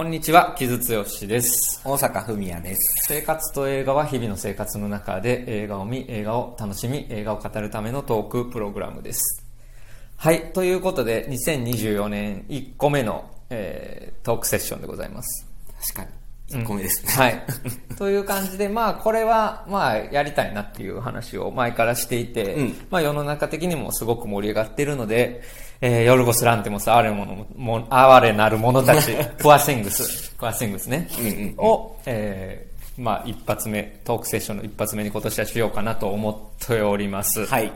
こんにちは、木津剛です。大阪文也です。生活と映画は日々の生活の中で映画を見、映画を楽しみ、映画を語るためのトークプログラムです。はい、ということで、2024年1個目の、えートークセッションでございます。確かに。1個目ですね。はい。という感じで、まあ、これは、まあ、やりたいなっていう話を前からしていて、うんまあ、世の中的にもすごく盛り上がっているので、えー、ヨルゴス・ランテモス、哀れものも、哀れなる者たち、プアシングス、プアシングスね、うんうんうんを、えー、まあ、一発目、トークセッションの一発目に今年はしようかなと思っております。はい。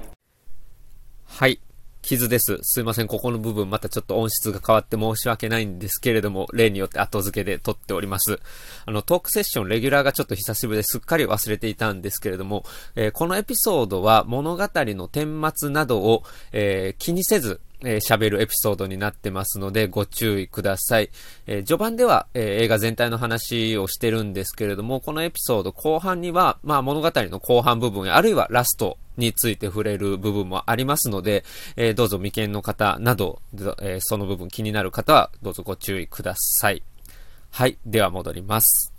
はい。傷です。すいません。ここの部分またちょっと音質が変わって申し訳ないんですけれども、例によって後付けで撮っております。あの、トークセッションレギュラーがちょっと久しぶりですっかり忘れていたんですけれども、えーこのエピソードは物語の顛末などを、えー気にせず、え喋るエピソードになってますので、ご注意ください。え序盤では、え映画全体の話をしてるんですけれども、このエピソード後半には、まあ物語の後半部分や、あるいはラストについて触れる部分もありますので、えーどうぞ未見の方など、えーその部分気になる方は、どうぞご注意ください。はい。では戻ります。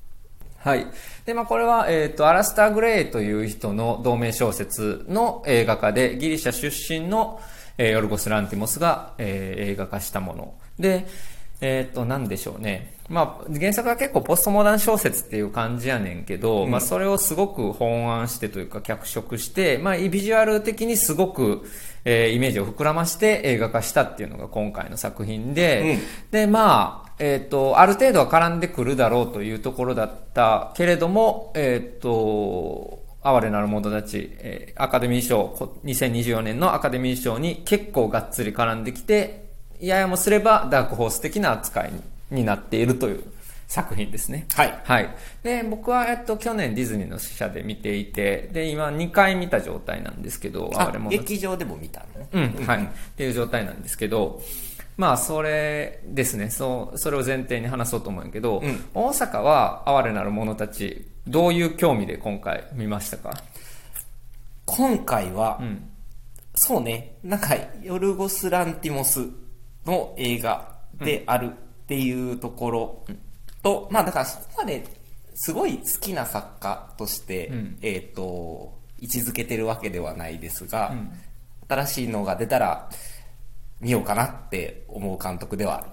はい。で、まあ、これは、えっ、と、アラスター・グレイという人の同名小説の映画化で、ギリシャ出身の、えーヨルゴス・ランティモスが、えー映画化したもの。で、えっ、と、なんでしょうね。まあ、原作は結構ポストモダン小説っていう感じやねんけど、まあ、それをすごく本案してというか脚色して、まあ、ビジュアル的にすごく、えーイメージを膨らまして映画化したっていうのが今回の作品で、で、まあ、えっ、と、ある程度は絡んでくるだろうというところだったけれども、えっ、と、哀れなる者たち、えーアカデミー賞、こ2024年のアカデミー賞に結構がっつり絡んできて、ややもすればダークホース的な扱いになっているという作品ですね。はいはい。で、僕は、えっと、去年ディズニーの試写で見ていて、で、今2回見た状態なんですけど、あ哀れ、者劇場でも見たのね。うん、はい。っていう状態なんですけど、まあ、それですね。そう、それを前提に話そうと思うんやけど、うん。大阪は哀れなる者たち、どういう興味で今回見ましたか？今回は、うん。そうね、なんか、ヨルゴス・ランティモスの映画であるっていうところと、まあだからそこまですごい好きな作家として、うん。えっ、と、位置づけてるわけではないですが、新しいのが出たら見ようかなって思う監督ではある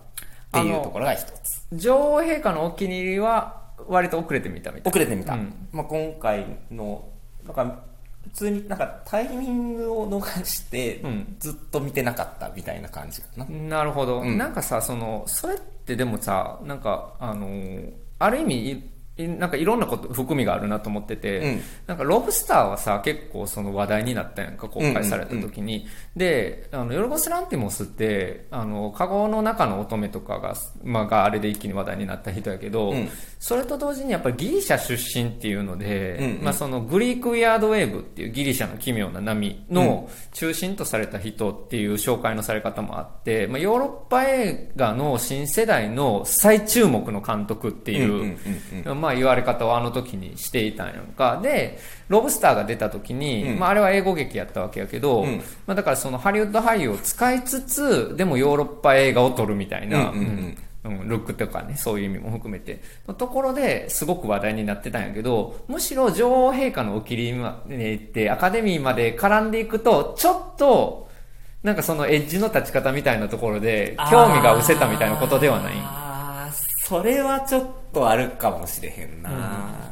っていうところが一つ。女王陛下のお気に入りは、割と遅れてみたみたい遅れてみた。うんまあ、今回の、なんか、普通になんかタイミングを逃してうん、ずっと見てなかったみたいな感じかな。なるほど、うんなんかさそのそれってでもさなんかあのーある意味なんかいろんなこと含みがあるなと思ってて、うん。なんかロブスターはさ結構その話題になったやんか公開された時に、であのヨルゴス・ランティモスってあのカゴの中の乙女とかが,、まあ、があれで一気に話題になった人やけど、うんそれと同時にやっぱりギリシャ出身っていうので、うんうん。まあ、そのグリーク・ウィアード・ウェーブっていうギリシャの奇妙な波の中心とされた人っていう紹介のされ方もあって、まあ、ヨーロッパ映画の新世代の最注目の監督っていうまあ言われ方をあの時にしていたんやんか。で、ロブスターが出た時に、うん。まああれは英語劇やったわけやけど、うん。まあだからそのハリウッド俳優を使いつつ、でもヨーロッパ映画を撮るみたいな、うんうんうんうん、ルックとかね、そういう意味も含めて、のところですごく話題になってたんやけど、むしろ女王陛下のお気に入りまで行って、アカデミーまで絡んでいくと、ちょっと、なんかそのエッジの立ち方みたいなところで、興味が失せたみたいなことではない？ああ、それはちょっとあるかもしれへんな。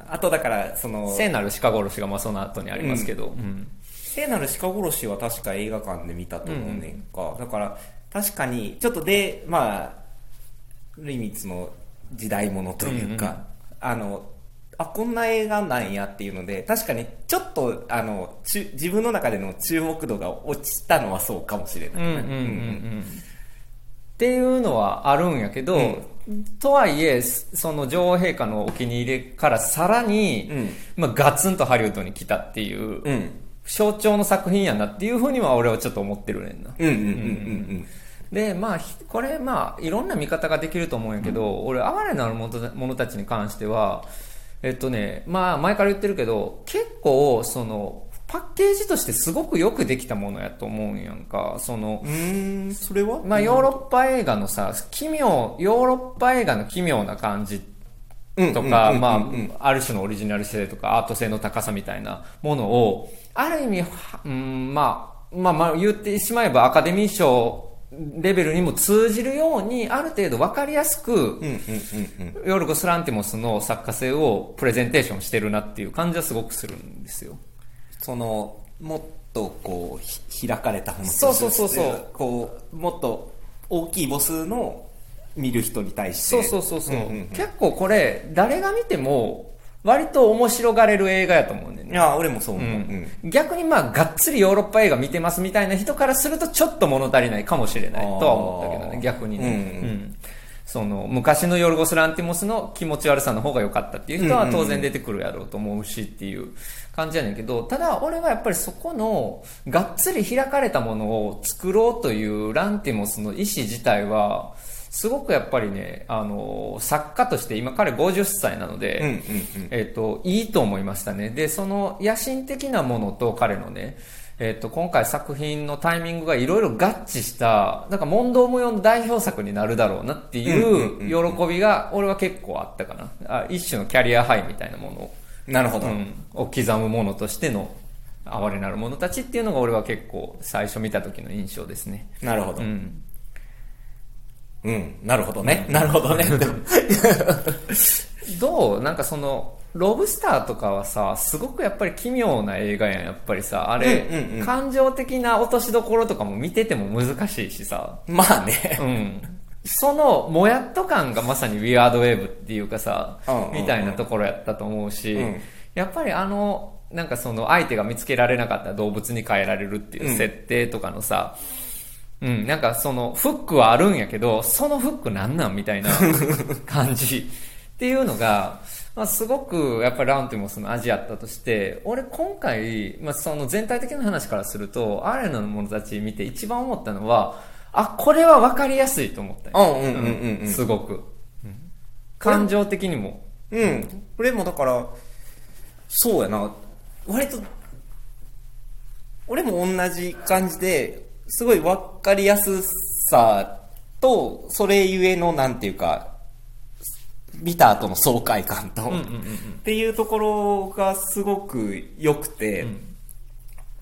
あとだから、その、聖なる鹿殺しがまあその後にありますけど、うん。聖なる鹿殺しは確か映画館で見たと思うねんか。だから、確かに、ちょっとで、まあ、ルイミッツの時代物というか、あの、あ、こんな映画なんやっていうので、確かにちょっと、あの、自分の中での注目度が落ちたのはそうかもしれない、うんうんうんうん。っていうのはあるんやけど、うん。とはいえ、その女王陛下のお気に入りからさらに、うん。まあ、ガツンとハリウッドに来たっていう、うん。象徴の作品やなっていうふうには俺はちょっと思ってるねんな。うんうんうんうんで、まあ、ひこれ、まあ、いろんな見方ができると思うんやけど、俺、哀れなる者たちに関しては、えっとね、まあ、前から言ってるけど、結構、その、パッケージとしてすごくよくできたものやと思うんやんか。その、うーん、それは？まあヨーロッパ映画のさ、奇妙、ヨーロッパ映画の奇妙な感じうんとか、まあ、ある種のオリジナル性とか、アート性の高さみたいなものを、ある意味、はうん、まあ、まあまあ言ってしまえばアカデミー賞レベルにも通じるように、ある程度わかりやすく。ヨルゴス・ランティモスの作家性をプレゼンテーションしてるなっていう感じはすごくするんですよ。その、もっとこう、ひ開かれたものとしてそうそうそうそうこう、もっと大きい母数の見る人に対して。そうそうそうそう,、んんん結構これ、誰が見ても、割と面白がれる映画やと思うね。いや、俺もそう思う。ううんん逆にまあ、がっつりヨーロッパ映画見てますみたいな人からするとちょっと物足りないかもしれないとは思ったけどね、逆にね。うんうんその、昔のヨルゴス・ランティモスの気持ち悪さの方が良かったっていう人は当然出てくるやろうと思うしっていう感じやねんけど、ただ俺はやっぱりそこの、がっつり開かれたものを作ろうというランティモスの意思自体は、すごくやっぱりね、あの、作家として今彼50歳なので、うんうんうん。えっ、と、いいと思いましたね。で、その野心的なものと彼のね、えっ、と、今回作品のタイミングがいろいろ合致した、なんか問答無用の代表作になるだろうなっていう喜びが、俺は結構あったかな。あ一種のキャリアハイみたいなものを、なるほど。うん、を刻むものとしての、哀れなる者たちっていうのが俺は結構最初見た時の印象ですね。なるほど。ううん。ん。なるほどね。なるほどね。どう？なんかその、ロブスターとかはさ、すごくやっぱり奇妙な映画やん、やっぱりさ。あれ、うんうんうん感情的な落としどころとかも見てても難しいしさ。まあね。うん。その、もやっと感がまさにウィアードウェーブっていうかさうんうんうん、みたいなところやったと思うし、うんやっぱりあの、なんかその相手が見つけられなかった動物に変えられるっていう設定とかのさ、うん、なんかそのフックはあるんやけど、そのフックなんなんみたいな 感じっていうのが、まあ、すごくやっぱりランティモスの味やったとして、俺今回、まあ、その全体的な話からすると、アーレナの者たち見て一番思ったのは、あ、これは分かりやすいと思ったよ。うんうんうんうんうん。すごく。感情的にも。うん。これもだから、そうやな。割と、俺も同じ感じで、すごいわかりやすさと、それゆえの、なんていうか、見た後の爽快感と、っていうところがすごく良くて、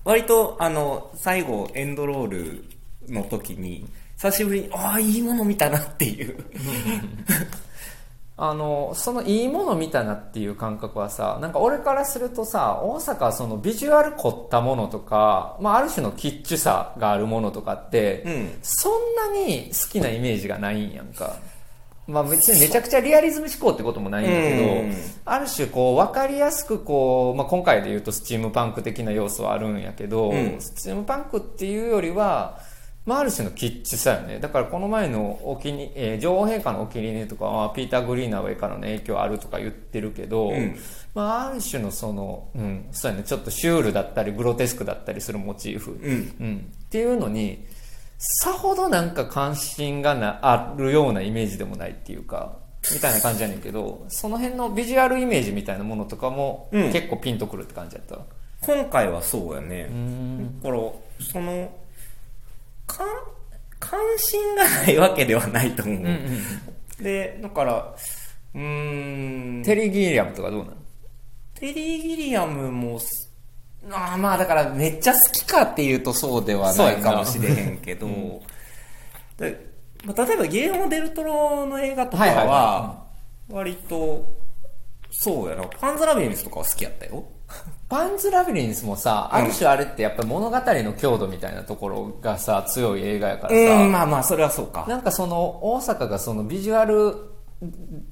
割と、あの、最後、エンドロールの時に、久しぶりに、ああ、いいもの見たなっていう。あの、そのいいもの見たなっていう感覚はさ、なんか俺からするとさ、大阪はそのビジュアル凝ったものとか、まあある種のキッチュさがあるものとかって、うん。そんなに好きなイメージがないんやんか。まあ別にめちゃくちゃリアリズム志向ってこともないんだけど、うん。ある種こう分かりやすくこう、まあ今回で言うとスチームパンク的な要素はあるんやけど、うん。スチームパンクっていうよりは、まあ、ある種のキッチさよね。だからこの前のお気に、えー女王陛下のお気に入りとかは、ピーター・グリーナウェイからの影響あるとか言ってるけど、うんまあ、ある種のその、うん、そうやね、ちょっとシュールだったり、グロテスクだったりするモチーフ、うん。うん、っていうのに、さほどなんか関心がな、あるようなイメージでもないっていうか、みたいな感じやねんけど、その辺のビジュアルイメージみたいなものとかも、うん結構ピンとくるって感じやった。今回はそうやね。うん。だから、その、心がないわけではないと思う。うんうん。で、だから、うーん、テリー・ギリアムとかどうなの？テリー・ギリアムもす、あーまあだからめっちゃ好きかっていうとそうではないかもしれへんけど、でまあ例えばギレルモ・デル・トロの映画とかは割と、そうやな、パンズラビリンスとかは好きやったよ。パンズ・ラビリンスもさ、ある種あれってやっぱ物語の強度みたいなところがさ、強い映画やからさ、うん、まあまあ、それはそうか。なんかその大阪がそのビジュアル、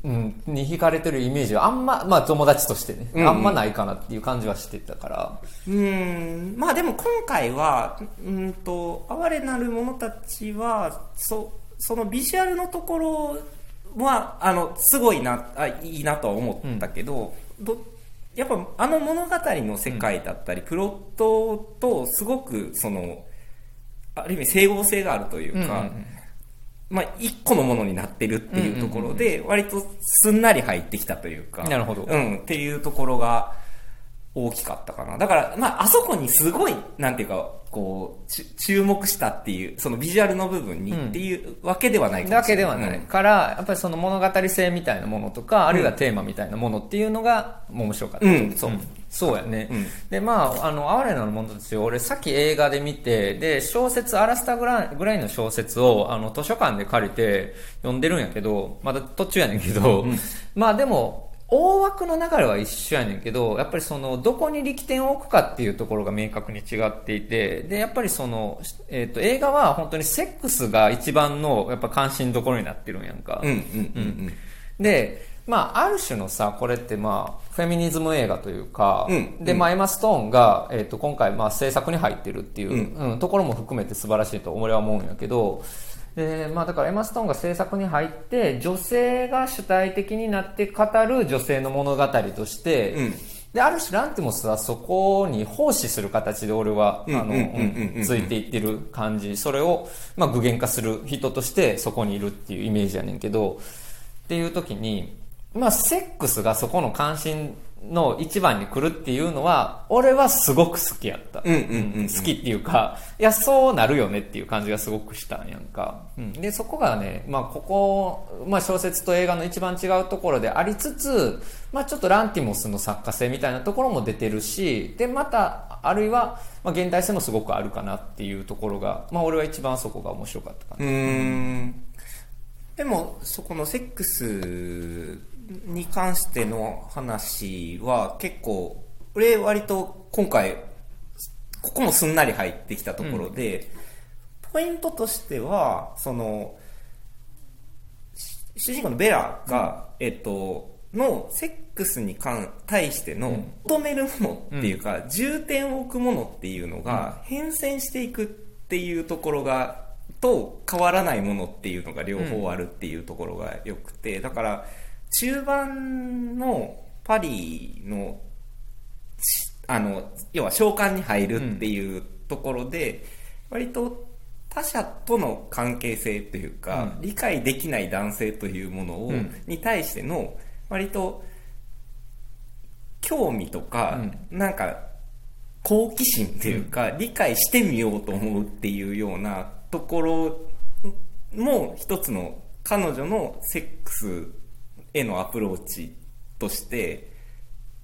うん、に惹かれてるイメージはあんま、まあ友達としてね、うん。うんあんまないかなっていう感じはしてたから、うーん。まあでも今回は、うんと、哀れなる者たちは、そ、そのビジュアルのところは、あの、すごいな、あいいなとは思ったけど、どやっぱあの物語の世界だったり、プロットとすごく、その、ある意味整合性があるというか、まあ一個のものになってるっていうところで、割とすんなり入ってきたというか、なるほど。うん、っていうところが大きかったかな。だから、まあ、あそこにすごい、なんていうか、こう、ち注目したっていう、そのビジュアルの部分にっていうわけではないかもだしれな。けではいない。うんから、やっぱりその物語性みたいなものとか、あるいはテーマみたいなものっていうのが面白かった。うんそうそうやね。うんで、まあ、あの、哀れなる者たちを俺さっき映画で見て、で、小説、アラスタグラグラインの小説を、あの、図書館で借りて読んでるんやけど、まだ途中やねんけど、まあでも、大枠の流れは一緒やねんけど、やっぱりその、どこに力点を置くかっていうところが明確に違っていて、で、やっぱりその、えっ、と、映画は本当にセックスが一番の、やっぱ関心どころになってるんやんか。うんうんうんで、まあ、ある種のさ、これってまあ、フェミニズム映画というか、うんで、まあ、エマ・ストーンが、えっ、と、今回、まあ、制作に入ってるっていう、ううんところも含めて素晴らしいと俺は思うんやけど、で、まあ、だからエマ・ストーンが制作に入って、女性が主体的になって語る女性の物語として、うん。で、ある種ランティモスはそこに奉仕する形で俺は、ついていってる感じ、それを、まあ、具現化する人としてそこにいるっていうイメージやねんけど、っていう時に、まあ、セックスがそこの関心の一番に来るっていうのは、俺はすごく好きやった。うんうんうんうん好きっていうか、いや、そうなるよねっていう感じがすごくしたんやんか。うん、で、そこがね、まあ、ここ、まあ、小説と映画の一番違うところでありつつ、まあ、ちょっとランティモスの作家性みたいなところも出てるし、で、また、あるいは、まあ、現代性もすごくあるかなっていうところが、まあ、俺は一番そこが面白かったかな。うーんでもそこのセックスに関しての話は結構俺割と今回ここもすんなり入ってきたところで、ポイントとしてはそのし主人公のベラが、えっとのセックスに関対しての求めるものっていうか、重点を置くものっていうのが変遷していくっていうところがと変わらないものっていうのが両方あるっていうところが良くて、だから中盤のパリのしあの要は召喚に入るっていうところで、割と他者との関係性というか、理解できない男性というものを、うん。に対しての割と興味とか、なんか好奇心っていうか、理解してみようと思うっていうようなところも一つの彼女のセックスへのアプローチとして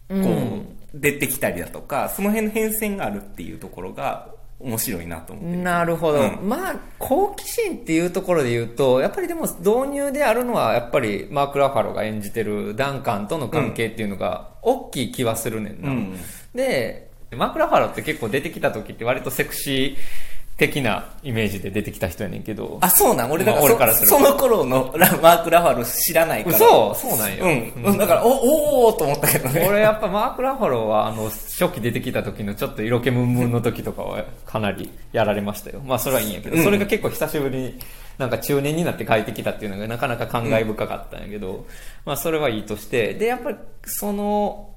こう、うん出てきたりだとかその辺の変遷があるっていうところが面白いなと思ってなるほど。うん。まあ、好奇心っていうところで言うと、やっぱりでも導入であるのは、やっぱりマーク・ラファロが演じてるダンカンとの関係っていうのが、大きい気はするねんな。うん。で、マーク・ラファロって結構出てきた時って割とセクシー的なイメージで出てきた人やねんけど。あそうなん？俺だからそまあ俺からその頃のラマーク・ラファル知らないから。嘘？そうなんよ。うん、だからおおおーと思ったけどね。俺やっぱマーク・ラファローはあの初期出てきた時のちょっと色気ムンムンの時とかはかなりやられましたよ。まあそれはいいんやけど、うん。それが結構久しぶりになんか中年になって帰ってきたっていうのがなかなか感慨深かったんやけど、まあそれはいいとして。でやっぱりその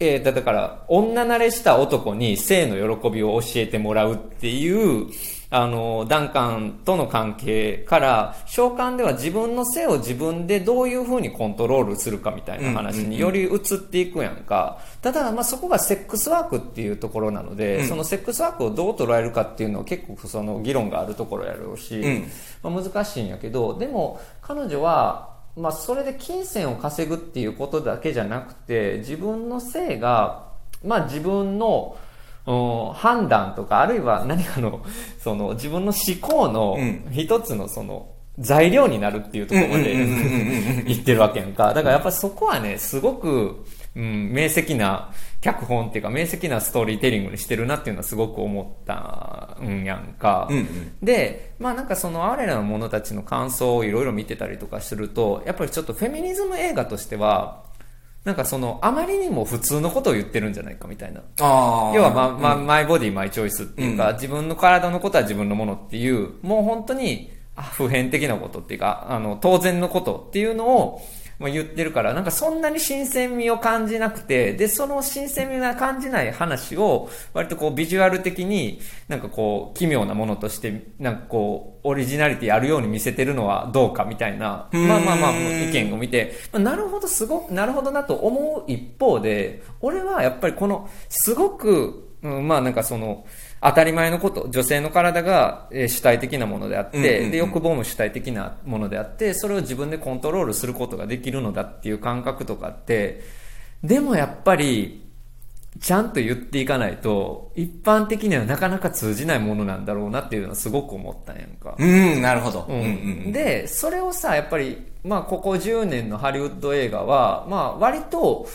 えーだだから女慣れした男に性の喜びを教えてもらうっていうあの、ダンカンとの関係から、召喚では自分の性を自分でどういう風にコントロールするかみたいな話により移っていくやんか。ただ、まあ、そこがセックスワークっていうところなので、うん。そのセックスワークをどう捉えるかっていうのは結構その議論があるところやろうし、うん。まあ、難しいんやけど、でも彼女は、まあ、それで金銭を稼ぐっていうことだけじゃなくて、自分の性が、まあ、自分の、うん判断とか、あるいは何かの、その、自分の思考のうん一つのその、材料になるっていうところまで言ってるわけやんか。だからやっぱりそこはね、すごく、うん、明晰な脚本っていうか、明晰なストーリーテリングにしてるなっていうのはすごく思ったんやんか。うんうんで、まあなんかその、あれらの者たちの感想をいろいろ見てたりとかすると、やっぱりちょっとフェミニズム映画としては、なんかその、あまりにも普通のことを言ってるんじゃないかみたいな。要は、まあ、まあ、マイボディ、マイチョイスっていうか、うん自分の体のことは自分のものっていう、もう本当に、あ普遍的なことっていうか、あの、当然のことっていうのを、まあ、言ってるから、なんかそんなに新鮮味を感じなくて、で、その新鮮味が感じない話を、割とこうビジュアル的に、なんかこう、奇妙なものとして、なんかこう、オリジナリティあるように見せてるのはどうかみたいな、まあまあまあ、意見を見て、まあなるほど、すごく、なるほどなと思う一方で、俺はやっぱりこの、すごく、うん、まあなんかその、当たり前のこと、女性の体が、えー主体的なものであって、うんうんうんで、欲望も主体的なものであって、それを自分でコントロールすることができるのだっていう感覚とかって、でもやっぱり、ちゃんと言っていかないと、一般的にはなかなか通じないものなんだろうなっていうのはすごく思ったんやんか。うん、なるほど。うんで、それをさ、やっぱり、まあ、ここ10年のハリウッド映画は、まあ、割と、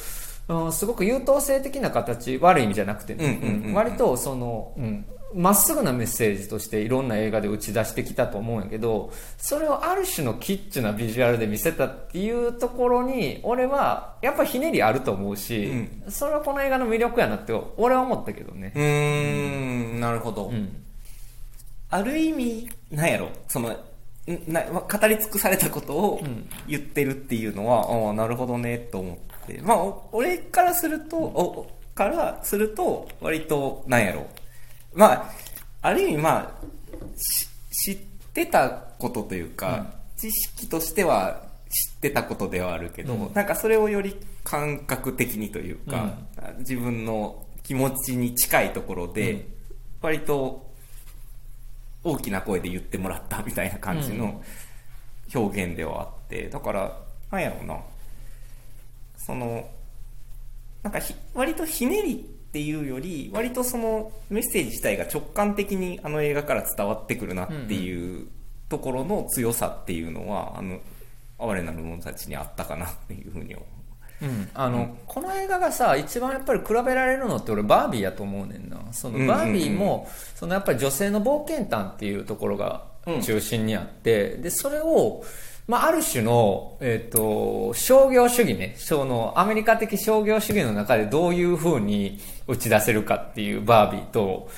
うん、すごく優等生的な形、悪い意味じゃなくてね、うんうんうんうんうん割と、その、うん、まっすぐなメッセージとしていろんな映画で打ち出してきたと思うんやけど、それをある種のキッチュなビジュアルで見せたっていうところに、俺は、やっぱひねりあると思うし、それはこの映画の魅力やなって、俺は思ったけどね。うーん、なるほど。うん。ある意味、なんやろ、その、んな語り尽くされたことを言ってるっていうのは、ああ、なるほどね、と思って。まあ、お俺からすると、おからすると、割と、なんやろ。まあ、ある意味、まあ、し知ってたことというか、知識としては知ってたことではあるけど、うん。なんかそれをより感覚的にというか、自分の気持ちに近いところで、うん。割と大きな声で言ってもらったみたいな感じの表現ではあって、だから、なんやろうな、その、なんかひ割とひねりっていうより、割とそのメッセージ自体が直感的にあの映画から伝わってくるなっていうところの強さっていうのは、あの、哀れなる者たちにあったかなっていうふうに思う。うん、あの、この映画がさ一番やっぱり比べられるのって俺バービーやと思うねんな。そのうんうんうん。バービーも、そのやっぱり女性の冒険探っていうところがうん。中心にあって、でそれを、まあ、ある種の、えっと商業主義ねそのアメリカ的商業主義の中でどういうふうに打ち出せるかっていうバービーと、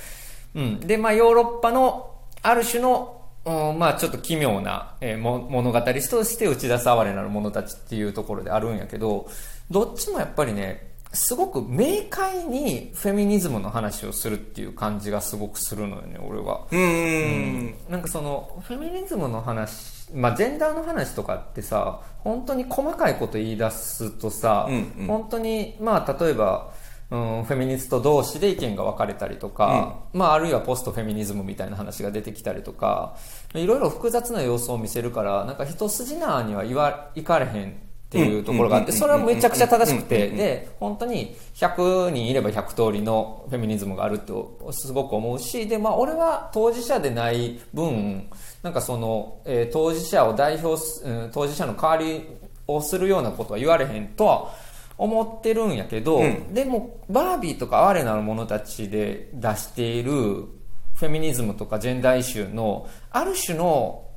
うん、で、まあ、ヨーロッパのある種のうんまあちょっと奇妙な、えーも物語として打ち出す哀れなる者たちっていうところであるんやけど、どっちもやっぱりね、すごく明快にフェミニズムの話をするっていう感じがすごくするのよね、俺は。うーん。なんかその、フェミニズムの話、まあジェンダーの話とかってさ、本当に細かいこと言い出すとさ、うんうん。本当に、まあ例えば、うん、フェミニスト同士で意見が分かれたりとか、まああるいはポストフェミニズムみたいな話が出てきたりとか、いろいろ複雑な様子を見せるから、なんか一筋縄には言わ、いかれへんっていうところがあって、うんそれはめちゃくちゃ正しくて、うんで、本当に100人いれば100通りのフェミニズムがあるとすごく思うし、で、まあ俺は当事者でない分、なんかその、えー当事者を代表す、うん当事者の代わりをするようなことは言われへんとは思ってるんやけど、うん。でもバービーとか哀れなる者たちで出しているフェミニズムとかジェンダーイシューのある種の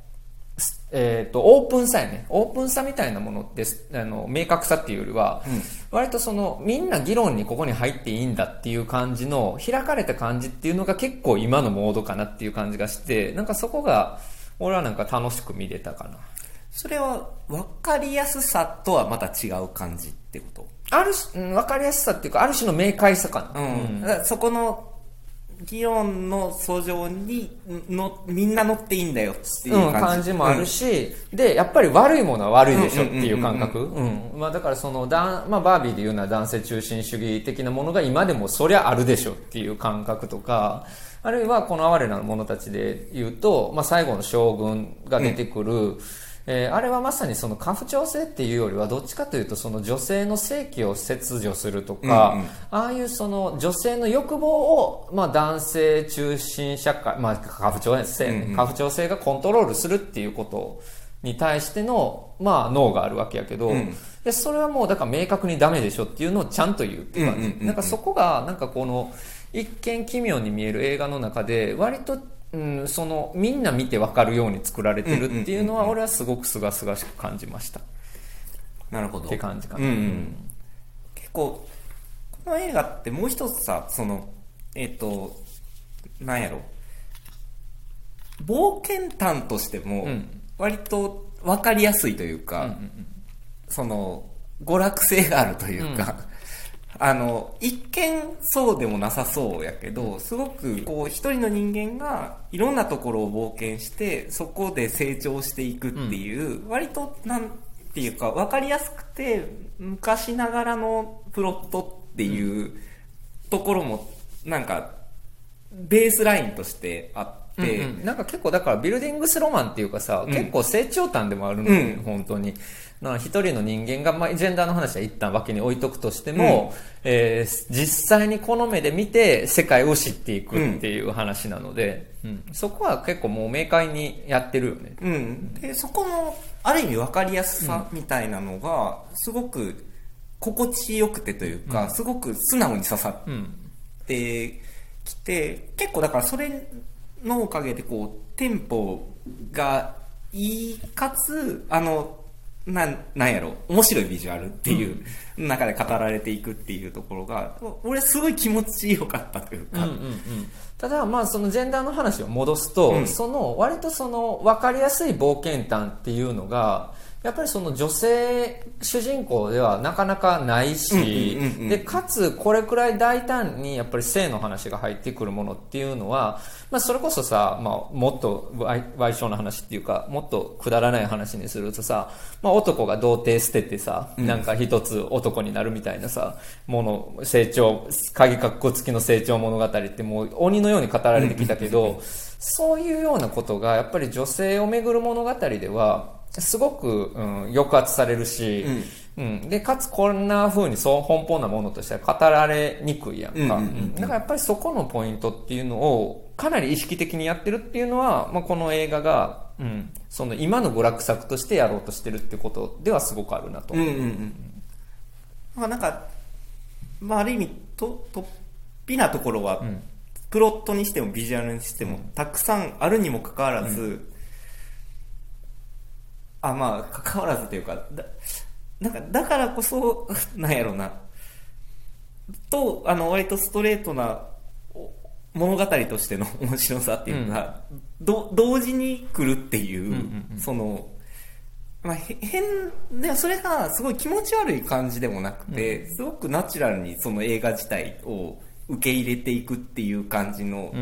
えー、とオープンさやね。オープンさみたいなものってあの明確さっていうよりは、割とそのみんな議論にここに入っていいんだっていう感じの開かれた感じっていうのが結構今のモードかなっていう感じがしてなんかそこが俺はなんか楽しく見れたかな。それは分かりやすさとはまた違う感じってこと？ある種、うん、分かりやすさっていうかある種の明快さかな、うん、だからそこの議論の訴状にのみんな乗っていいんだよっていううん、感じ,、感じもあるし、で、やっぱり悪いものは悪いでしょっていう感覚。うん。まあだからその、だんまあバービーで言うのは男性中心主義的なものが今でもそりゃあるでしょっていう感覚とか、あるいはこの哀れな者たちで言うと、まあ最後の将軍が出てくる、えーあれはまさにその家父長制っていうよりはどっちかというとその女性の性器を切除するとか、うんうん。ああいうその女性の欲望を、まあ、男性中心社会、まあ、家父長制、うんうん。家父長制がコントロールするっていうことに対しての、まあ、脳があるわけやけど、うん。でそれはもうだから明確にダメでしょっていうのをちゃんと言うっていう感じ、うんうんうんうん。なんかそこがなんかこの一見奇妙に見える映画の中で割と、うん、そのみんな見てわかるように作られてるっていうのは俺はすごく清々しく感じました。なるほど。って感じかな、うんうん。結構この映画ってもう一つさそのえっ、となんやろ。冒険探としてもうん。割と分かりやすいというか、その、娯楽性があるというか、あの、一見そうでもなさそうやけど、すごく、こう、一人の人間がいろんなところを冒険して、そこで成長していくっていう、割と、なんていうか、わかりやすくて、昔ながらのプロットっていうところも、なんか、ベースラインとしてあって、うんうん。なんか結構だからビルディングスロマンっていうかさ、うん。結構成長譚でもあるのよ、うん。本当に。一人の人間が、まあ、ジェンダーの話は一旦脇に置いとくとしても、えー実際にこの目で見て世界を知っていくっていう話なので、うんそこは結構もう明快にやってるよね。うん。で、そこの、ある意味分かりやすさみたいなのが、すごく心地よくてというか、すごく素直に刺さうん。ってきて、結構だからそれのおかげでこう、テンポがいいかつ、あの、なん、なんやろ、面白いビジュアルっていう中で語られていくっていうところが、俺すごい気持ちよかったというか、ただまあそのジェンダーの話を戻すと、うん。その割とその分かりやすい冒険譚っていうのがやっぱりその女性主人公ではなかなかないし、でかつこれくらい大胆にやっぱり性の話が入ってくるものっていうのは、まあ、それこそさ、まあ、もっと賠賠償の話っていうかもっとくだらない話にするとさ、まあ、男が童貞捨ててさ、なんか一つ男になるみたいなさもの成長鍵括弧付きの成長物語ってもう鬼のように語られてきたけど、そういうようなことがやっぱり女性をめぐる物語ではすごく、うん、抑圧されるし、うん。でかつこんな風にそう奔放なものとしては語られにくいやんか、うんうんうんうん。だからやっぱりそこのポイントっていうのをかなり意識的にやってるっていうのは、まあ、この映画が、うん、その今の娯楽作としてやろうとしてるってことではすごくあるなと、う。んうんうん。まあなんか、まあある意味、と、とっぴなところは、ん。プロットにしてもビジュアルにしても、たくさんあるにもかかわらず、あ、まあ、かかわらずというか、だ、なんか、だからこそ、なんやろうな、と、あの、割とストレートな、お物語としての 面白さっていうのが、ど同時に来るっていう、その、まあ、へ変でそれがすごい気持ち悪い感じでもなくて、すごくナチュラルにその映画自体を受け入れていくっていう感じの、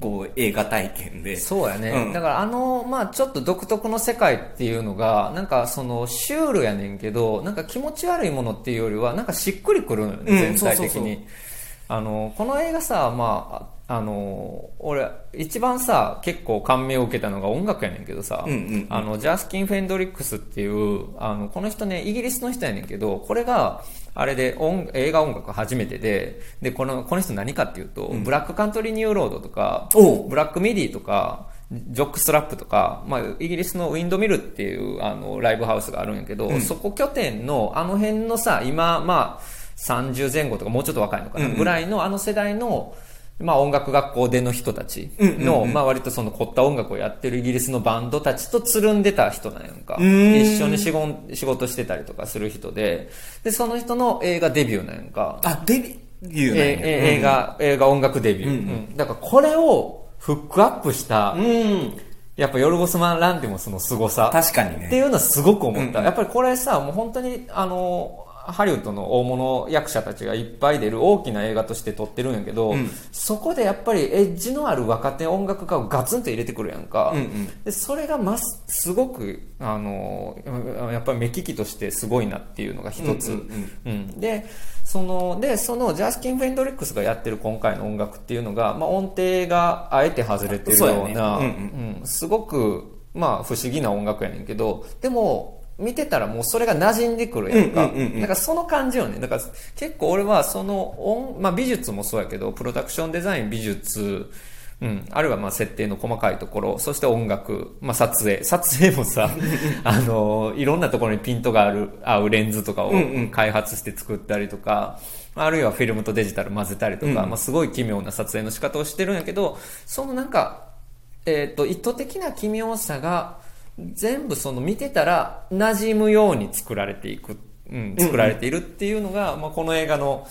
こう映画体験で。そうやね、うん。だからあの、まあちょっと独特の世界っていうのが、なんかそのシュールやねんけど、なんか気持ち悪いものっていうよりは、なんかしっくりくるのよね、うん全体的に。あの、この映画さ、まあ、あの、俺、一番さ、結構感銘を受けたのが音楽やねんけどさ、あの、ジャースキン・フェンドリックスっていう、あの、この人ね、イギリスの人やねんけど、これが、あれで音、映画音楽初めてで、で、この、この人何かっていうと、ブラックカントリーニューロードとか、おう。ブラックミディとか、ジョックストラップとか、まあ、イギリスのウィンドミルっていうあのライブハウスがあるんやけど、そこ拠点のあの辺のさ、今、まあ、30前後とかもうちょっと若いのかな、うんうん。ぐらいのあの世代の、まあ音楽学校での人たちの、うんまあ割とその凝った音楽をやってるイギリスのバンドたちとつるんでた人なんやんか。一緒に仕事仕事してたりとかする人で、で、その人の映画デビューなんやんか。あデビューなんや。ええ映画、映画音楽デビュー、うんうん。だからこれをフックアップした、うん。やっぱヨルゴスマン・ランティモスの凄さ。確かにね。っていうのはすごく思った、うん。やっぱりこれさもう本当にあのハリウッドの大物役者たちがいっぱい出る大きな映画として撮ってるんやけど、うん。そこでやっぱりエッジのある若手音楽家をガツンと入れてくるやんか、うんうん。でそれがますすごくあのやっぱり目利きとしてすごいなっていうのが一つ、でそのでそのジャスキン・フェンドリックスがやってる今回の音楽っていうのが、まあ、音程があえて外れてるようなそうやね。うん。すごく、まあ、不思議な音楽やねんけどでも見てたらもうそれが馴染んでくるやんか、うんうんうんうん。だからその感じよね。だから結構俺はその音、まあ、美術もそうやけどプロダクションデザイン美術うん、あるいはまあ設定の細かいところ、そして音楽、まあ、撮影。撮影もさ、あの、いろんなところにピントがある、合うレンズとかを開発して作ったりとか、あるいはフィルムとデジタル混ぜたりとか、うん。まあ、すごい奇妙な撮影の仕方をしてるんやけど、そのなんか、えっ、と、意図的な奇妙さが、全部その見てたら馴染むように作られていく、うん、作られているっていうのが、まあ、この映画の、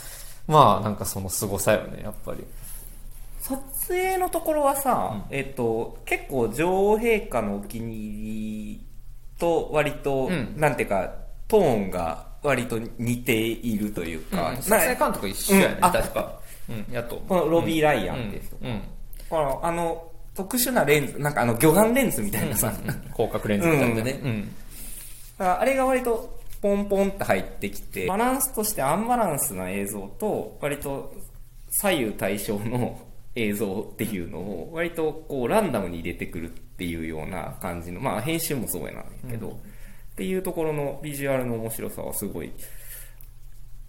まあ、なんかその凄さよね、やっぱり。撮影のところはさ、えっと、結構女王陛下のお気に入りと割と、うんなんていうか、トーンが割と似ているというか、撮影監督一緒やね、うんあ確か。うん、やと。このロビー・ライアンっていう人、うん。うんこのあの特殊なレンズなんかあの魚眼レンズみたいなさ、広角レンズみたいな。ね。うん。あれが割とポンポンって入ってきてバランスとしてアンバランスな映像と割と左右対称の映像っていうのを割とこうランダムに入れてくるっていうような感じのまあ編集もそうやなんやけど、っていうところのビジュアルの面白さはすごい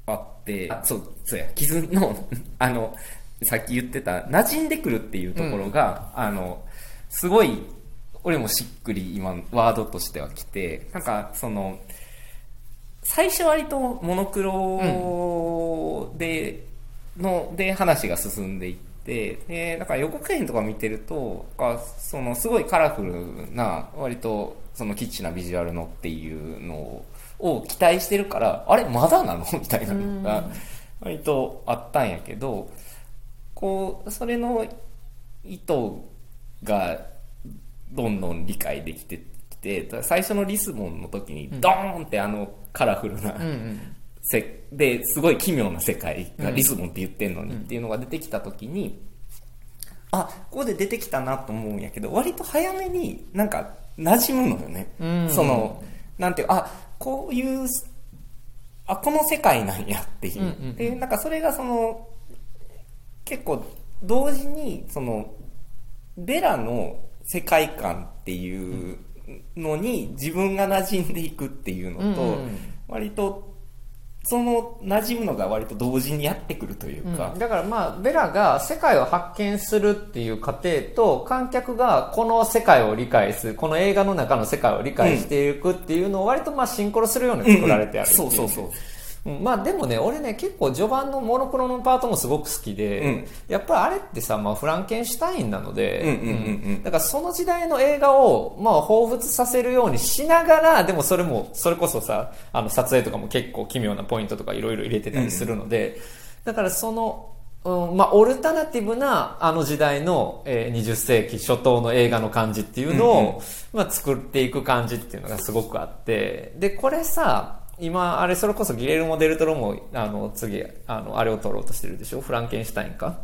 あってあそうそうや。傷のあのさっき言ってた馴染んでくるっていうところが、あのすごい俺もしっくり今ワードとしては来てなんかその最初割とモノクロで、ので話が進んでいってでだから予告編とか見てるとあそのすごいカラフルな割とそのキッチンなビジュアルのっていうのを期待してるからあれまだなの？みたいなのが割とあったんやけどこうそれの意図がどんどん理解できてきて最初のリスボンの時にドーンってあのカラフルな、うんですごい奇妙な世界がリスボンって言ってんのにっていうのが出てきた時に、あここで出てきたなと思うんやけど割と早めになんか馴染むのよね、うん。そのなんていうあこういうあこの世界なんやっていう、うんうんうん。でなんかそれがその結構同時にそのベラの世界観っていうのに自分が馴染んでいくっていうのと、うんうん。割とその馴染むのが割と同時にやってくるというか、だからまあベラが世界を発見するっていう過程と観客がこの世界を理解するこの映画の中の世界を理解していくっていうのを割とまあシンクロするように作られてあるっていそうそうそうう。んまあでもね俺ね結構序盤のモノクロのパートもすごく好きで、うん。やっぱりあれってさ、まあ、フランケンシュタインなので、うんうんうんうん。だからその時代の映画を、まあ、彷彿させるようにしながらでもそれもそれこそさあの撮影とかも結構奇妙なポイントとかいろいろ入れてたりするので、だからそのうんまあ、オルタナティブなあの時代の、えー20世紀初頭の映画の感じっていうのを、うんうん。まあ、作っていく感じっていうのがすごくあってでこれさ今あれそれこそギレルモ・デルトロもあの次あのあれを撮ろうとしてるでしょ？フランケンシュタインか？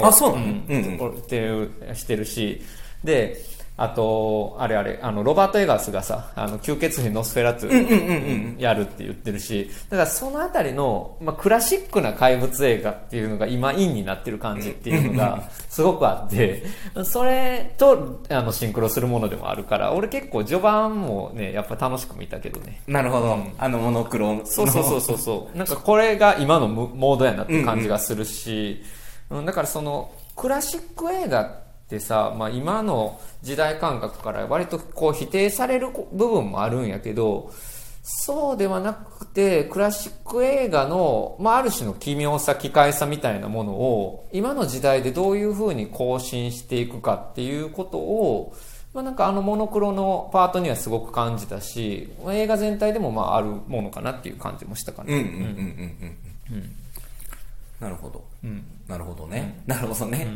あそうなの？ん。うんうん。っていうしてるし。であとあれあれあのロバート・エガースがさあの吸血鬼ノスフェラトゥやるって言ってるしだからそのあたりの、まあ、クラシックな怪物映画っていうのが今インになってる感じっていうのがすごくあってそれとあのシンクロするものでもあるから俺結構序盤もねやっぱ楽しく見たけどね。なるほど、あのモノクロの。そうそうそうそうそう。なんかこれが今のムモードやなって感じがするし、うんだからそのクラシック映画ってさ、まあ、今の時代感覚から割とこう否定される部分もあるんやけどそうではなくてクラシック映画の、まあ、ある種の奇妙さ奇怪さみたいなものを今の時代でどういうふうに更新していくかっていうことをまあ、なんかあのモノクロのパートにはすごく感じたし映画全体でもまああるものかなっていう感じもしたかな、うんうんうんうんうんうん。なるほど、なるほどね、なるほどね、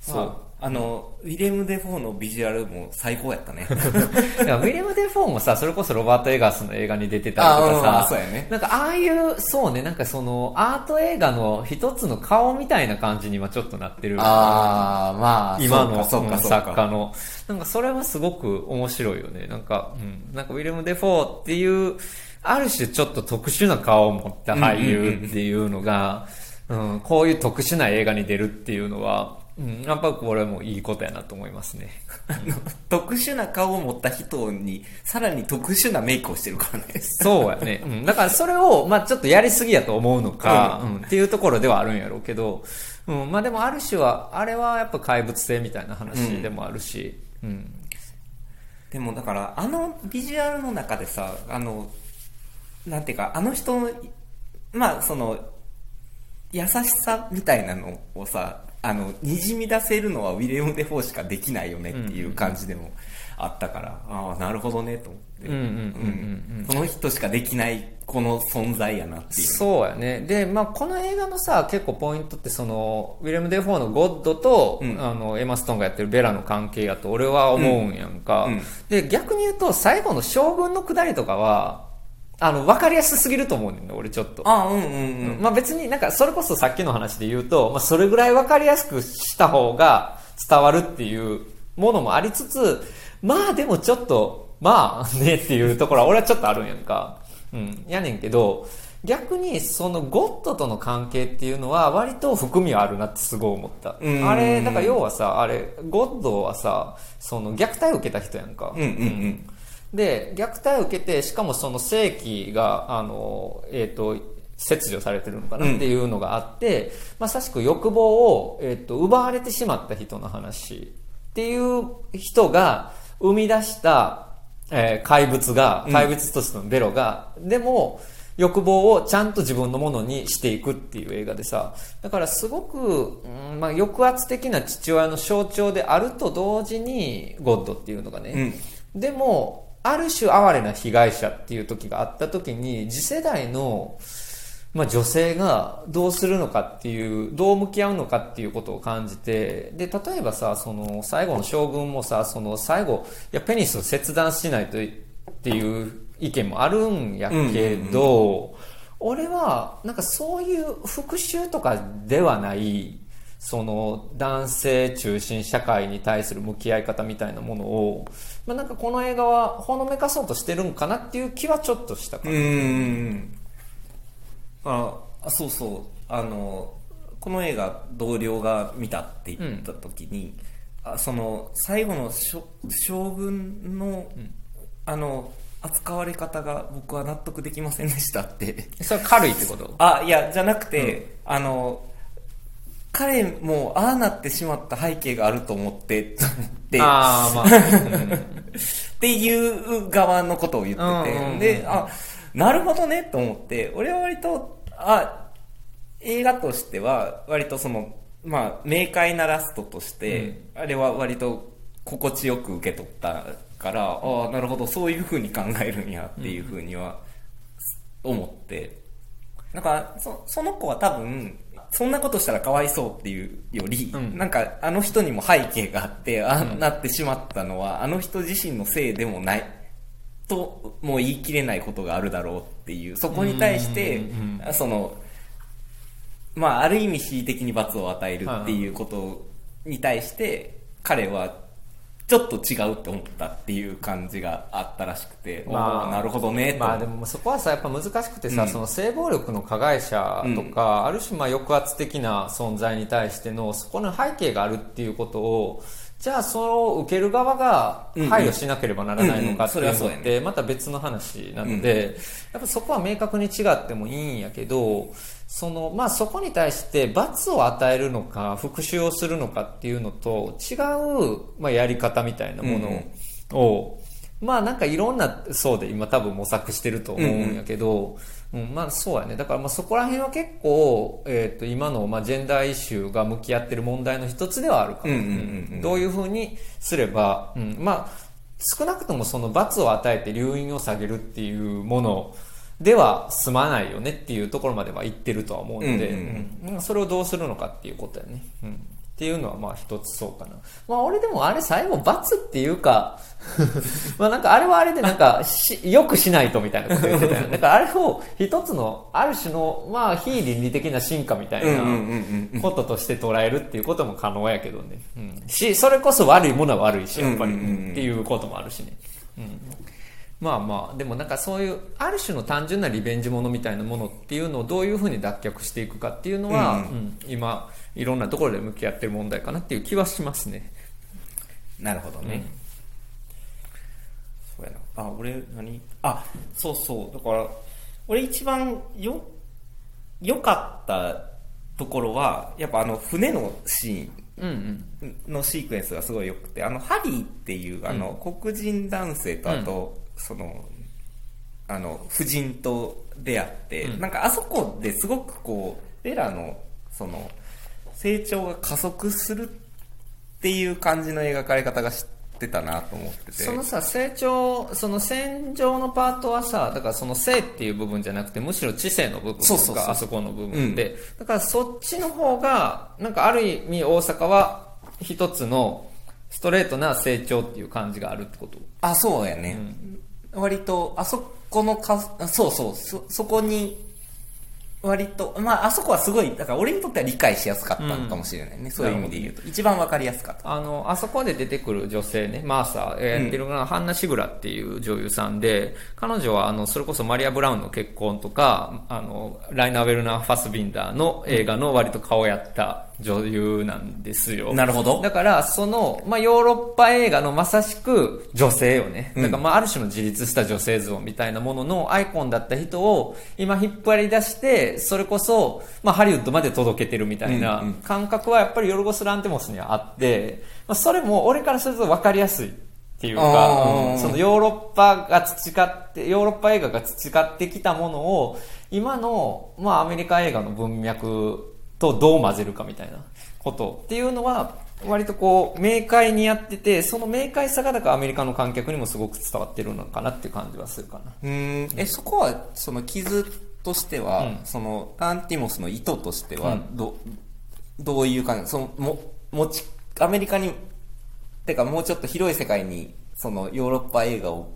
そう。まあ、あのウィレム・デ・フォーのビジュアルも最高やったね。いやウィリアム・デ・フォーもさそれこそロバート・エガースの映画に出てたりとかさね。なんかああいうそうねなんかそのアート映画の一つの顔みたいな感じにはちょっとなってる。ああまあ今の作家の。なんかそれはすごく面白いよね。なんか、うん、なんかウィレム・デ・フォーっていうある種ちょっと特殊な顔を持った俳優っていうのが、うん、こういう特殊な映画に出るっていうのは、うん、やっぱこれもいいことやなと思いますね。あの特殊な顔を持った人にさらに特殊なメイクをしてるからねそうやね。うん。だからそれを、まあちょっとやりすぎやと思うのか、うん、っていうところではあるんやろうけど、うん。まあでもある種は、あれはやっぱ怪物性みたいな話でもあるし、うん。でもだからあのビジュアルの中でさあのなんていうかあの人のまあその優しさみたいなのをさあのにじみ出せるのはウィレム・デ・フォーしかできないよねっていう感じでもあったから、ああなるほどねと思って、うんうんうんうんうん。その人しかできないこの存在やなっていう。そうやね。で、まあこの映画のさ、結構ポイントってその、ウィレム・デ・フォーのゴッドと、うん。あの、エマ・ストーンがやってるベラの関係やと俺は思うんやんか。うんうん。で、逆に言うと最後の将軍のくだりとかは、あの、わかりやすすぎると思うねんだ、俺ちょっと。あうんうんうん。まあ別になんかそれこそさっきの話で言うと、まあそれぐらいわかりやすくした方が伝わるっていうものもありつつ、まあでもちょっと、まあねっていうところは俺はちょっとあるんやんか。うん。やねんけど、逆にそのゴッドとの関係っていうのは割と含みはあるなってすごい思った。うんあれ、だから要はさ、あれ、ゴッドはさ、その虐待を受けた人やんか。うんうんうん。で、虐待を受けて、しかもその正規が、あの、えっ、と、切除されてるのかなっていうのがあって、まさしく欲望を、えっ、と、奪われてしまった人の話っていう人が生み出した、えー怪物が、怪物としてのベロが、でも、欲望をちゃんと自分のものにしていくっていう映画でさ、だからすごく、うんまあ、抑圧的な父親の象徴であると同時に、ゴッドっていうのがね、でも、ある種哀れな被害者っていう時があった時に、次世代の、まあ、女性がどうするのかっていう、どう向き合うのかっていうことを感じて、で、例えばさ、その、最後の将軍もさ、その、最後、いや、ペニスを切断しないとっていう意見もあるんやけど、俺は、なんかそういう復讐とかではない、その男性中心社会に対する向き合い方みたいなものを、まあ、なんかこの映画はほのめかそうとしてるんかなっていう気はちょっとしたかな。うーんああそうそう。あのこの映画同僚が見たって言った時に、あその最後の将将軍の、あの扱われ方が僕は納得できませんでしたって。それ軽いってこと？あいやじゃなくて、あの彼もああなってしまった背景があると思ってって ああ、まあ、っていう側のことを言ってて、うんうんうんで、あ、なるほどねと思って、俺は割と、あ、映画としては、割とその、まあ、明快なラストとして、あれは割と心地よく受け取ったから、ああ、なるほど、そういう風に考えるんやっていう風には思って、なんか、そその子は多分、そんなことしたらかわいそうっていうより、うん。なんかあの人にも背景があって、ああなってしまったのは、あの人自身のせいでもない、ともう言い切れないことがあるだろうっていう、そこに対してうんうん、その、まあある意味恣意的に罰を与えるっていうことに対して、彼はちょっと違うって思ったっていう感じがあったらしくて、まあなるほどねと。まあでもそこはさやっぱ難しくてさ、うん。その性暴力の加害者とか、ある種まあ抑圧的な存在に対してのそこの背景があるっていうことをじゃあそれを受ける側が配慮しなければならないのかっていうのってまた別の話なので、やっぱそこは明確に違ってもいいんやけどそのまあそこに対して罰を与えるのか復讐をするのかっていうのと違う、まあ、やり方みたいなものを、まあなんかいろんな層で今多分模索してると思うんやけど、うんまあそうやね。だからまあそこら辺は結構、えっ、と今のまあジェンダーイシューが向き合ってる問題の一つではあるかも。うんうんうんうんどういうふうにすれば、うん、まあ少なくともその罰を与えて留飲を下げるっていうものでは済まないよねっていうところまでは言ってるとは思うので、うんそれをどうするのかっていうことやね。うんっていうのはまあ一つそうかな。まあ俺でもあれ最後罰っていうか、まあなんかあれはあれでなんかし、よくしないとみたいなこと言ってたよね。だからあれを一つのある種のまあ非倫理的な進化みたいなこととして捉えるっていうことも可能やけどね。うん。し、それこそ悪いものは悪いし、やっぱり、っていうこともあるしね。うん。まあまあ、でもなんかそういう、ある種の単純なリベンジものみたいなものっていうのをどういうふうに脱却していくかっていうのは、うんうん今、いろんなところで向き合ってる問題かなっていう気はしますね。なるほどね。そうやな。あ、俺、何？あ、そうそう。だから、俺一番よ、良かったところは、やっぱあの、船のシうんうん。ーンのシークエンスがすごい良くて、あの、ハリーっていう、あの、黒人男性と、あと、その、あの、夫人と出会って、うんなんかあそこですごくこう、ベラの、その、成長が加速するっていう感じの描かれ方がしてたなと思ってて。そのさ、成長、その戦場のパートはさ、だからその性っていう部分じゃなくて、むしろ知性の部分そうそうそうがあそこの部分で、だからそっちの方が、なんかある意味大阪は一つのストレートな成長っていう感じがあるってこと？あ、そうやね。割と、あそこのか、そうそう、そ、そこに、割と、まあ、あそこはすごい、だから俺にとっては理解しやすかったのかもしれないね。そういう意味で言うと。一番わかりやすかった。あの、あそこで出てくる女性ね、マーサー、えーやってるのが、ハンナ・シグラっていう女優さんで、彼女は、あの、それこそマリア・ブラウンの結婚とか、あの、ライナー・ウェルナー・ファスビンダーの映画の割と顔やった女優なんですよ。なるほど。だから、その、まあ、ヨーロッパ映画のまさしく女性よね。だから、まあ、ある種の自立した女性像みたいなもののアイコンだった人を、今引っ張り出して、それこそ、まあ、ハリウッドまで届けてるみたいな感覚はやっぱりヨルゴス・ランテモスにはあって、まあ、それも俺からすると分かりやすいっていうか、そのヨーロッパが培って、ヨーロッパ映画が培ってきたものを、今の、まあ、アメリカ映画の文脈とどう混ぜるかみたいなことっていうのは、割とこう、明快にやってて、その明快さが、だからアメリカの観客にもすごく伝わってるのかなっていう感じはするかな。うーん、え、そこは、その傷としては、うんその、ランティモスの意図としては、うんど、どういう感じその、も、持ち、アメリカに、てかもうちょっと広い世界に、その、ヨーロッパ映画を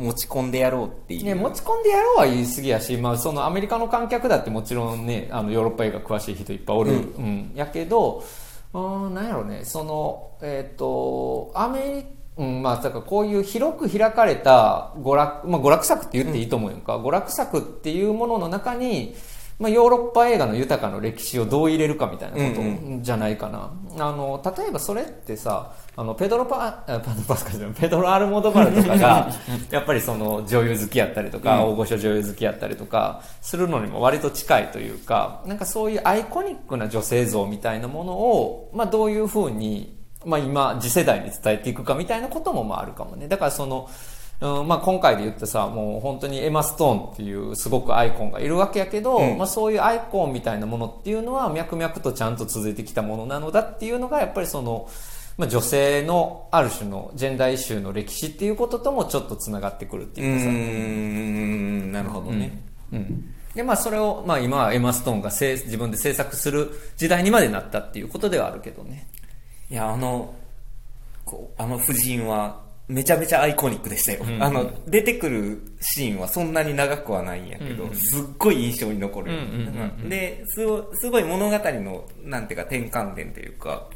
持ち込んでやろうっていう。ね、持ち込んでやろうは言い過ぎやし、まあ、そのアメリカの観客だってもちろんね、あのヨーロッパ映画詳しい人いっぱいおる。うん。やけど、うーん、なんやろね、その、えっ、と、アメリうん、まあ、だからこういう広く開かれた娯楽、まあ、娯楽作って言っていいと思うやんか、娯楽作っていうものの中に、まあ、ヨーロッパ映画の豊かな歴史をどう入れるかみたいなことじゃないかな。あの、例えばそれってさ、あの、ペドロパ、あパパスカじゃペドロ・アルモドバルとかが、やっぱりその女優好きやったりとか、大御所女優好きやったりとか、するのにも割と近いというか、なんかそういうアイコニックな女性像みたいなものを、まあどういうふうに、まあ今、次世代に伝えていくかみたいなこともまああるかもね。だからその、うんまあ、今回で言ってさ、もう本当にエマ・ストーンっていうすごくアイコンがいるわけやけど、うん。まあ、そういうアイコンみたいなものっていうのは脈々とちゃんと続いてきたものなのだっていうのがやっぱりその、まあ、女性のある種のジェンダーイシューの歴史っていうことともちょっとつながってくるっていうかさ、ん、なるほどね。うん。でまあ、それを、まあ、今はエマ・ストーンが自分で制作する時代にまでなったっていうことではあるけどね。いや、あの、こう、あの夫人は、めちゃめちゃアイコニックでしたよ。あの、出てくるシーンはそんなに長くはないんやけど、すっごい印象に残る。うんうんうんうんで、すごすごい物語の、なんていうか転換点というか、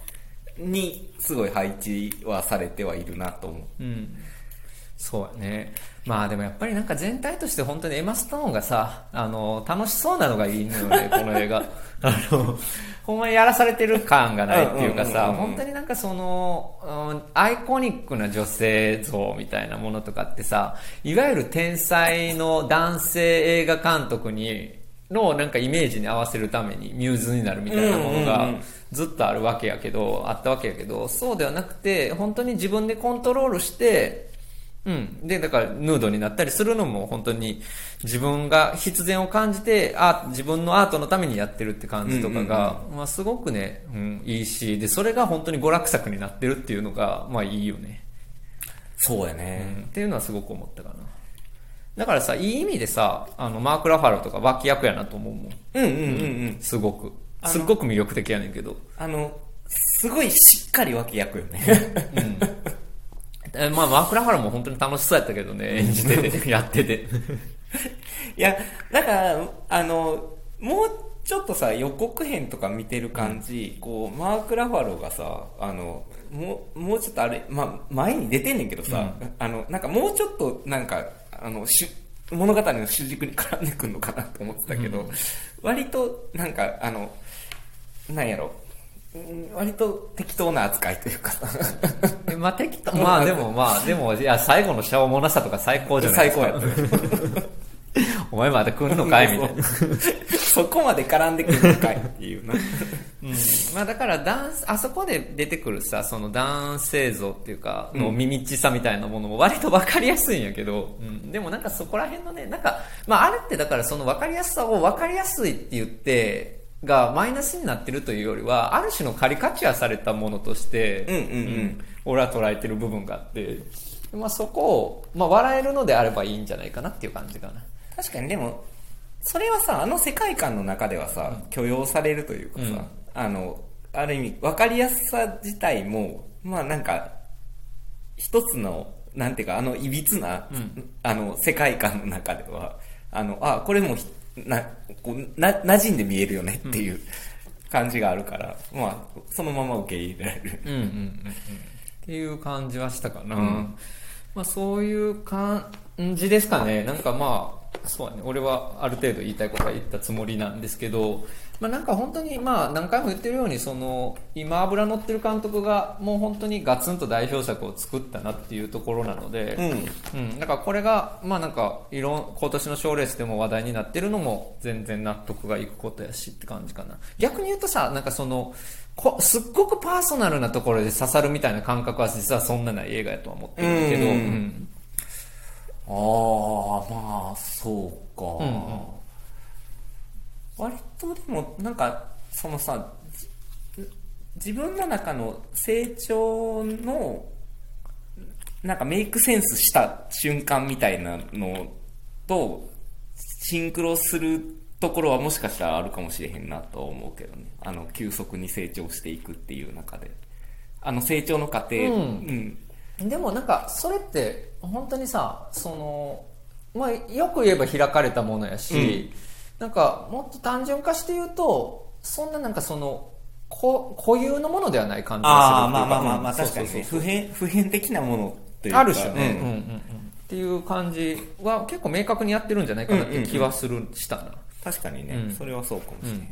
に、すごい配置はされてはいるなと思う。うん。そうやね。まあでもやっぱりなんか全体として本当にエマ・ストーンがさ、あの、楽しそうなのがいいのよね、この映画。あの、ほんまにやらされてる感がないっていうかさ、本当になんかその、うんアイコニックな女性像みたいなものとかってさ、いわゆる天才の男性映画監督に、のなんかイメージに合わせるためにミューズになるみたいなものがずっとあるわけやけど、あったわけやけど、そうではなくて、本当に自分でコントロールして、うん。で、だから、ヌードになったりするのも、本当に、自分が必然を感じて、あ、自分のアートのためにやってるって感じとかが、まあ、すごくね、うん、いいし、で、それが本当に娯楽作になってるっていうのが、まあ、いいよね。そうやうんね。っていうのはすごく思ったかな。だからさ、いい意味でさ、あの、マーク・ラファロとか脇役やなと思うもん。うんうんうんうん。すごく。すっごく魅力的やねんけど。あの、すごいしっかり脇役よね。えまあ、マーク・ラファロも本当に楽しそうやったけどね、演じてて、やってて。いや、だから、あの、もうちょっとさ、予告編とか見てる感じ、こう、マーク・ラファロがさ、あの、もう、もうちょっとあれ、まあ、前に出てんねんけどさ、あの、なんかもうちょっと、なんか、あの、しゅ物語の主軸に絡んでくんのかなと思ってたけど、割と、なんか、あの、なんやろ、うん割と適当な扱いというかまあ、適当。まあ、でもまあ、でも、いや、最後のしょうもなさとか最高じゃない最ですか。高やった。お前まだ来んのかい？みたいな。そこまで絡んでくるのかいっていうな。まあだから男、あそこで出てくるさ、その男性像っていうか、の耳っちさみたいなものも割と分かりやすいんやけど、うん、でもなんかそこら辺のね、なんか、まああれってだからその分かりやすさを分かりやすいって言って、がマイナスになってるというよりは、ある種のカリカチュアされたものとして、うんうんうん。俺は捉えてる部分があって、まあそこを、まあ笑えるのであればいいんじゃないかなっていう感じかな。確かにでも、それはさ、あの世界観の中ではさ、許容されるというかさ、うん。あの、ある意味、わかりやすさ自体も、まあなんか、一つのなんていうか、あの、いびつな、あの、世界観の中では、あの、あ、これもひ、な、こう、な、馴染んで見えるよねっていう感じがあるから、まあ、そのまま受け入れられる。うんうんうんうん。っていう感じはしたかな、まあそういう感じですかね。なんかまあそうだね。俺はある程度言いたいことは言ったつもりなんですけどまあなんか本当にまあ何回も言ってるようにその今油乗ってる監督がもう本当にガツンと代表作を作ったなっていうところなので、うん。うん、だからこれが、まあなんか、いろん、今年の賞レースでも話題になってるのも、全然納得がいくことやしって感じかな。逆に言うとさ、なんかその、こすっごくパーソナルなところで刺さるみたいな感覚は実はそんなない映画やとは思ってるけど、うんうんああ、まあ、そうか。うん割とでも、なんか、そのさ、じ自分の中の成長の、なんかメイクセンスした瞬間みたいなのと、シンクロするところはもしかしたらあるかもしれへんなとは思うけどね。あの、急速に成長していくっていう中で。あの成長の過程、うんでもなんか、それって、本当にさ、その、まあ、よく言えば開かれたものやし、なんか、もっと単純化して言うと、そんななんかその、こ固有のものではない感じがするまあまあまあまあ、うん確かに普遍、普遍的なものというか。ある種ね、うん。うんうんうん。っていう感じは結構明確にやってるんじゃないかなって気はする、したな。確かにね、うん。それはそうかもしれない。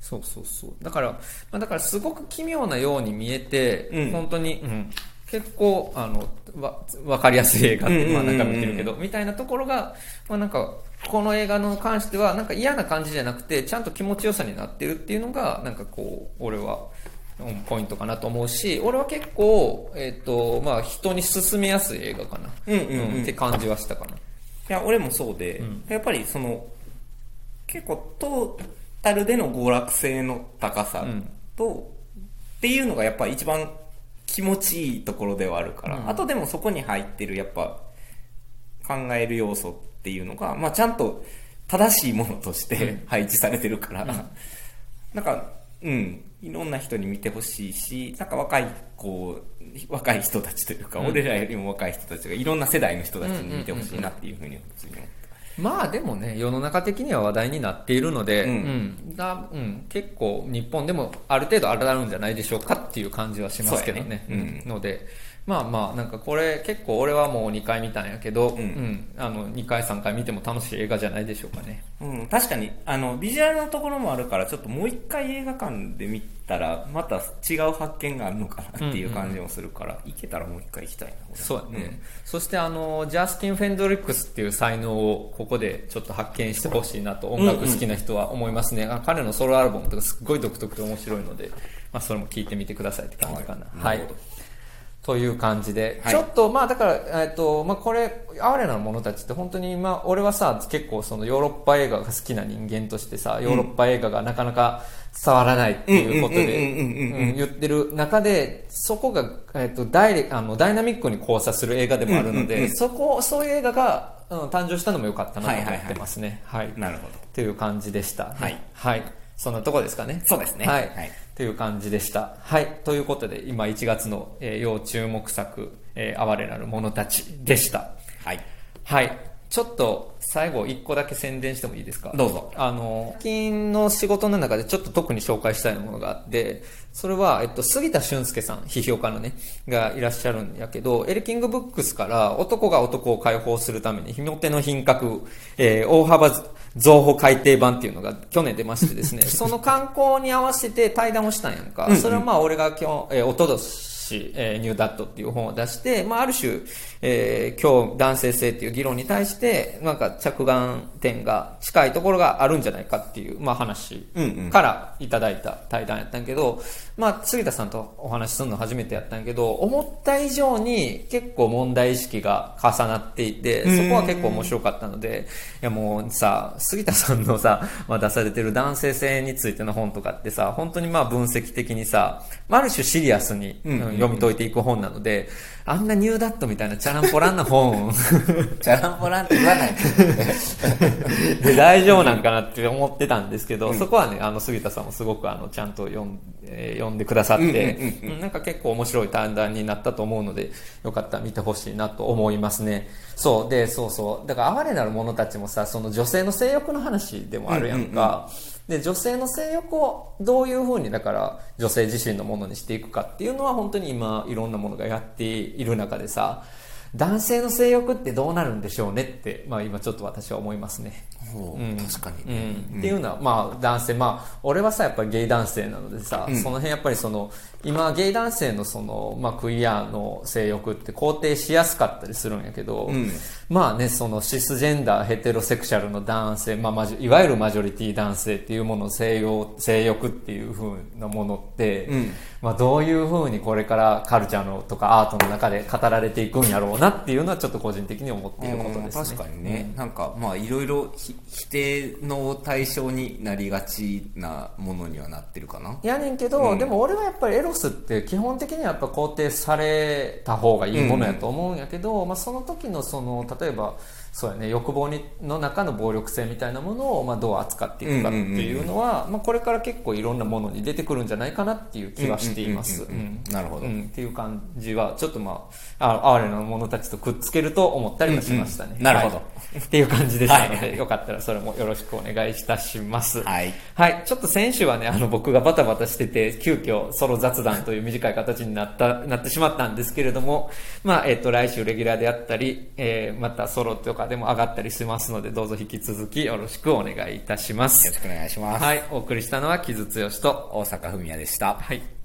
そうそうそう。だから、まあ、だからすごく奇妙なように見えて、うん。本当に、うん結構、あの、わ、わかりやすい映画って、まあなんか見てるけど、みたいなところが、まあなんか、この映画の関しては、なんか嫌な感じじゃなくて、ちゃんと気持ちよさになってるっていうのが、なんかこう、俺は、うんポイントかなと思うし、俺は結構、えっ、と、まあ人に勧めやすい映画かな。うんうんうんって感じはしたかな。いや、俺もそうで、やっぱりその、結構トータルでの娯楽性の高さと、っていうのがやっぱ一番気持ちいいところではあるから、あとでもそこに入ってるやっぱ考える要素っていうのが、まあちゃんと正しいものとして配置されてるから、なんか、うん、いろんな人に見てほしいし、なんか若い子、若い人たちというか、俺らよりも若い人たちがいろんな世代の人たちに見てほしいなっていうふうに普通に思った。まあでもね、世の中的には話題になっているので、ううん。ん、だうん、結構日本でもある程度あるんじゃないでしょうかっていう感じはしますけどね。ね。うん。ので、まあまあ、なんかこれ結構俺はもう2回見たんやけど、んうん、あの、2回3回見ても楽しい映画じゃないでしょうかね。うん、確かに、あの、ビジュアルのところもあるから、ちょっともう一回映画館で見たら、また違う発見があるのかなっていう感じもするから、行けたらもう一回行きたいな。俺そうだね。そしてあの、ジャスティン・フェンドリックスっていう才能をここでちょっと発見してほしいなと音楽好きな人は思いますね。あ彼のソロアルバムとかすっごい独特で面白いので、まあそれも聞いてみてくださいって感じかな。はいなるほど。という感じで、はいちょっとまあだから、えっと、まあこれ、哀れな者たちって本当にまあ俺はさ、結構そのヨーロッパ映画が好きな人間としてさ、ヨーロッパ映画がなかなか伝わらないっていうことで、うん言ってる中で、そこが、えっと、ダイレあのダイナミックに交差する映画でもあるので、そこ、そういう映画が、うん、誕生したのも良かったなと思ってますね。はい。なるほど。という感じでした。はい。はい。そんなとこですかね。そうですねはい。はいという感じでした。はい。ということで、今1月の、えー要注目作、えー哀れなる者たちでした。はい。はい。ちょっと、最後1個だけ宣伝してもいいですか？どうぞ。あの、最近の仕事の中でちょっと特に紹介したいものがあって、それは、えっと、杉田俊介さん、批評家のね、がいらっしゃるんやけど、エルキングブックスから男が男を解放するために、ひも手の品格、えー大幅増補改訂版っていうのが去年出ましてですね、その観光に合わせて対談をしたんやんか。それはまあ俺が今日、えー、おととし、えーニューダットっていう本を出して、まあある種、えー今日男性性っていう議論に対して、なんか着眼点が近いところがあるんじゃないかっていう、まあ話うんうんからいただいた対談やったんやけど、まあ杉田さんとお話しするの初めてやったんやけど、思った以上に結構問題意識が重なっていて、そこは結構面白かったので、いやもうさ、杉田さんのさ、まあ出されてる男性性についての本とかってさ、本当にまあ分析的にさ、まあある種シリアスに、うん。読み解いていく本なので、あんなニューダットみたいなチャランポランな本 チャランポランって言わない で大丈夫なんかなって思ってたんですけど、そこはね、あの、杉田さんもすごくあの、ちゃんと読ん,、えー読んでくださって、うんなんか結構面白い対談になったと思うので、よかったら見てほしいなと思いますね。そう、で、そうそう。だから、哀れなる者たちもさ、その女性の性欲の話でもあるやんか。で、女性の性欲をどういうふうに、だから、女性自身のものにしていくかっていうのは、本当に今、いろんなものがやっている中でさ、男性の性欲ってどうなるんでしょうねって、まあ今ちょっと私は思いますね。ほううん。確かにうね、ん、っていうのは、まあ、男性、まあ、俺はさ、やっぱりゲイ男性なのでさ、その辺やっぱりその、今、ゲイ男性のその、まあ、クイアの性欲って肯定しやすかったりするんやけど、んまあね、そのシスジェンダー、ヘテロセクシャルの男性、まあ、いわゆるマジョリティ男性っていうものの性欲、性欲っていう風なものって、ん。まあ、どういう風にこれからカルチャーのとかアートの中で語られていくんやろうなっていうのはちょっと個人的に思っていることですね。うん確かにね、なんかまあいろいろひ否定の対象になりがちなものにはなってるかな。やねんけど、でも俺はやっぱりエロスって基本的にはやっぱ肯定された方がいいものやと思うんやけど、まあ、その時のその例えばそうやね。欲望にの中の暴力性みたいなものをまあどう扱っていくかっていうのは、まあ、これから結構いろんなものに出てくるんじゃないかなっていう気はしています。なるほど。うん。っていう感じはちょっとまああ哀れな者たちとくっつけると思ったりはしましたね。うんうん。なるほど。はいっていう感じでしたので、はい。よかったらそれもよろしくお願いいたします。はい。はい。ちょっと先週はね、あの、僕がバタバタしてて、急遽ソロ雑談という短い形になった、なってしまったんですけれども、まあ、えっ、と、来週レギュラーであったり、えー、またソロとかでも上がったりしますので、どうぞ引き続きよろしくお願いいたします。よろしくお願いします、はい。お送りしたのは、木津剛と、大阪文也でしたはい。